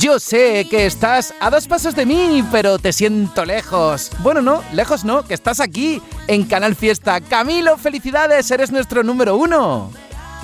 Yo sé que estás a dos pasos de mí, pero te siento lejos. Bueno, no, lejos no, que estás aquí, en Canal Fiesta. Camilo, felicidades, eres nuestro número uno.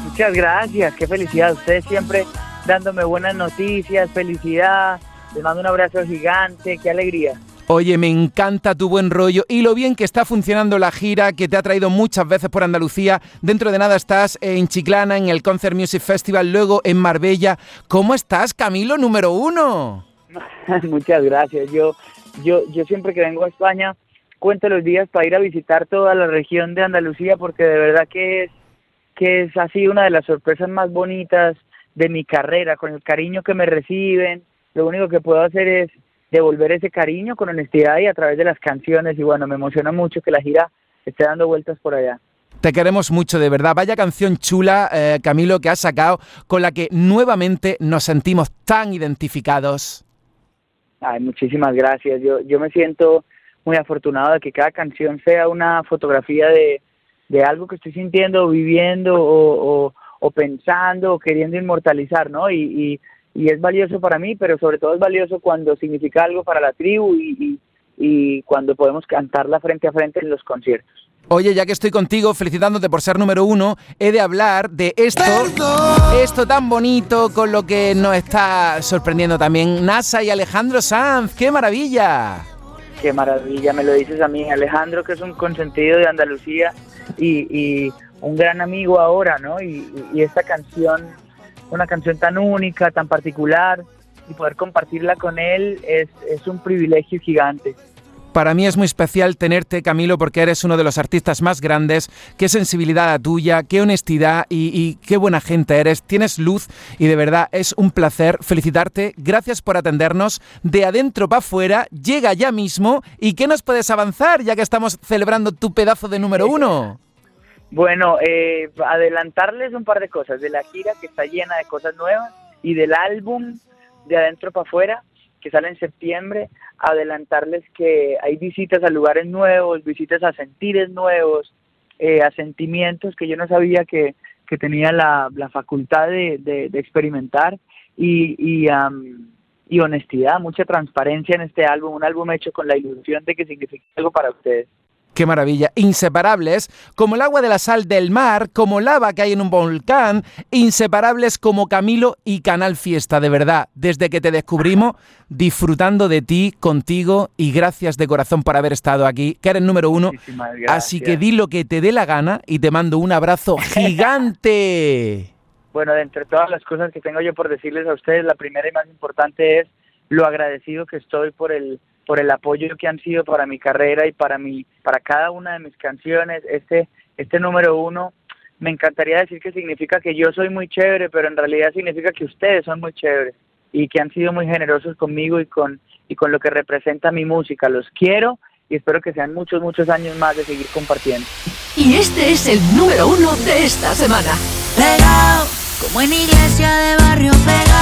Muchas gracias, qué felicidad. Ustedes siempre dándome buenas noticias, felicidad. Les mando un abrazo gigante, qué alegría. Oye, me encanta tu buen rollo y lo bien que está funcionando la gira que te ha traído muchas veces por Andalucía. Dentro de nada estás en Chiclana, en el Concert Music Festival, luego en Marbella. ¿Cómo estás, Camilo, número uno? Muchas gracias. Yo, yo, yo siempre que vengo a España cuento los días para ir a visitar toda la región de Andalucía porque de verdad que es, que es así una de las sorpresas más bonitas de mi carrera, con el cariño que me reciben. Lo único que puedo hacer es devolver ese cariño con honestidad y a través de las canciones. Y bueno, me emociona mucho que la gira esté dando vueltas por allá. Te queremos mucho, de verdad. Vaya canción chula, eh, Camilo, que has sacado, con la que nuevamente nos sentimos tan identificados. Ay, muchísimas gracias. Yo, yo me siento muy afortunado de que cada canción sea una fotografía de, de algo que estoy sintiendo, viviendo o, o, pensando o queriendo inmortalizar, ¿no? y y es valioso para mí, pero sobre todo es valioso cuando significa algo para la tribu y, y, cuando podemos cantarla frente a frente en los conciertos. Oye, ya que estoy contigo, felicitándote por ser número uno, he de hablar de esto, esto tan bonito con lo que nos está sorprendiendo también NASA y Alejandro Sanz. ¡Qué maravilla! Qué maravilla, me lo dices a mí, Alejandro, que es un consentido de Andalucía y, y un gran amigo ahora, ¿no? Y, y esta canción una canción tan única, tan particular, y poder compartirla con él es, un privilegio gigante. Para mí es muy especial tenerte, Camilo, porque eres uno de los artistas más grandes. Qué sensibilidad la tuya, qué honestidad y, y, qué buena gente eres. Tienes luz y de verdad es un placer felicitarte. Gracias por atendernos. De adentro para afuera, llega ya mismo. ¿Y qué nos puedes avanzar ya que estamos celebrando tu pedazo de número uno? Bueno, eh, adelantarles un par de cosas de la gira que está llena de cosas nuevas y del álbum de adentro para afuera que sale en septiembre, adelantarles que hay visitas a lugares nuevos, visitas a sentires nuevos, eh, a sentimientos que yo no sabía que, que tenía la, la facultad de, de, experimentar y, y, y honestidad, mucha transparencia en este álbum, un álbum hecho con la ilusión de que signifique algo para ustedes. Qué maravilla. Inseparables como el agua de la sal del mar, como lava que hay en un volcán, inseparables como Camilo y Canal Fiesta, de verdad. Desde que te descubrimos, disfrutando de ti, contigo y gracias de corazón por haber estado aquí, que eres número uno. Así que di lo que te dé la gana y te mando un abrazo gigante. bueno, de entre todas las cosas que tengo yo por decirles a ustedes, la primera y más importante es lo agradecido que estoy por el por el apoyo que han sido para mi carrera y para mi, para cada una de mis canciones. Este, este número uno, me encantaría decir que significa que yo soy muy chévere, pero en realidad significa que ustedes son muy chéveres y que han sido muy generosos conmigo y con, y con lo que representa mi música. Los quiero y espero que sean muchos, muchos años más de seguir compartiendo. Y este es el número uno de esta semana. Pegado, como en iglesia de barrio pegado